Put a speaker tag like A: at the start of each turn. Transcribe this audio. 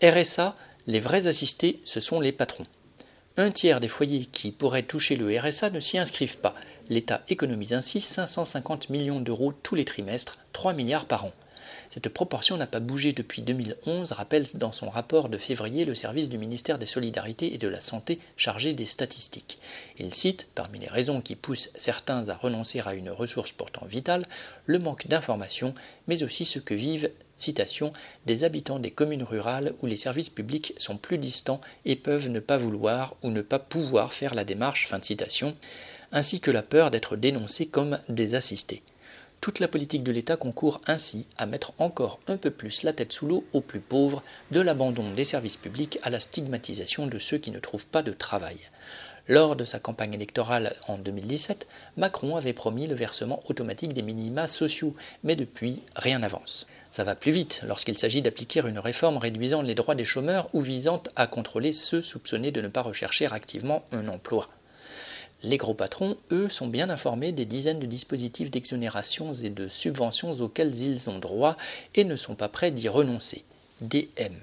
A: RSA, les vrais assistés, ce sont les patrons. Un tiers des foyers qui pourraient toucher le RSA ne s'y inscrivent pas. L'État économise ainsi 550 millions d'euros tous les trimestres, 3 milliards par an. Cette proportion n'a pas bougé depuis 2011, rappelle dans son rapport de février le service du ministère des Solidarités et de la Santé chargé des statistiques. Il cite, parmi les raisons qui poussent certains à renoncer à une ressource pourtant vitale, le manque d'informations, mais aussi ce que vivent citation, des habitants des communes rurales où les services publics sont plus distants et peuvent ne pas vouloir ou ne pas pouvoir faire la démarche, fin de citation, ainsi que la peur d'être dénoncés comme des assistés. Toute la politique de l'État concourt ainsi à mettre encore un peu plus la tête sous l'eau aux plus pauvres, de l'abandon des services publics à la stigmatisation de ceux qui ne trouvent pas de travail. Lors de sa campagne électorale en 2017, Macron avait promis le versement automatique des minima sociaux, mais depuis, rien n'avance. Ça va plus vite lorsqu'il s'agit d'appliquer une réforme réduisant les droits des chômeurs ou visant à contrôler ceux soupçonnés de ne pas rechercher activement un emploi. Les gros patrons, eux, sont bien informés des dizaines de dispositifs d'exonérations et de subventions auxquels ils ont droit et ne sont pas prêts d'y renoncer. DM.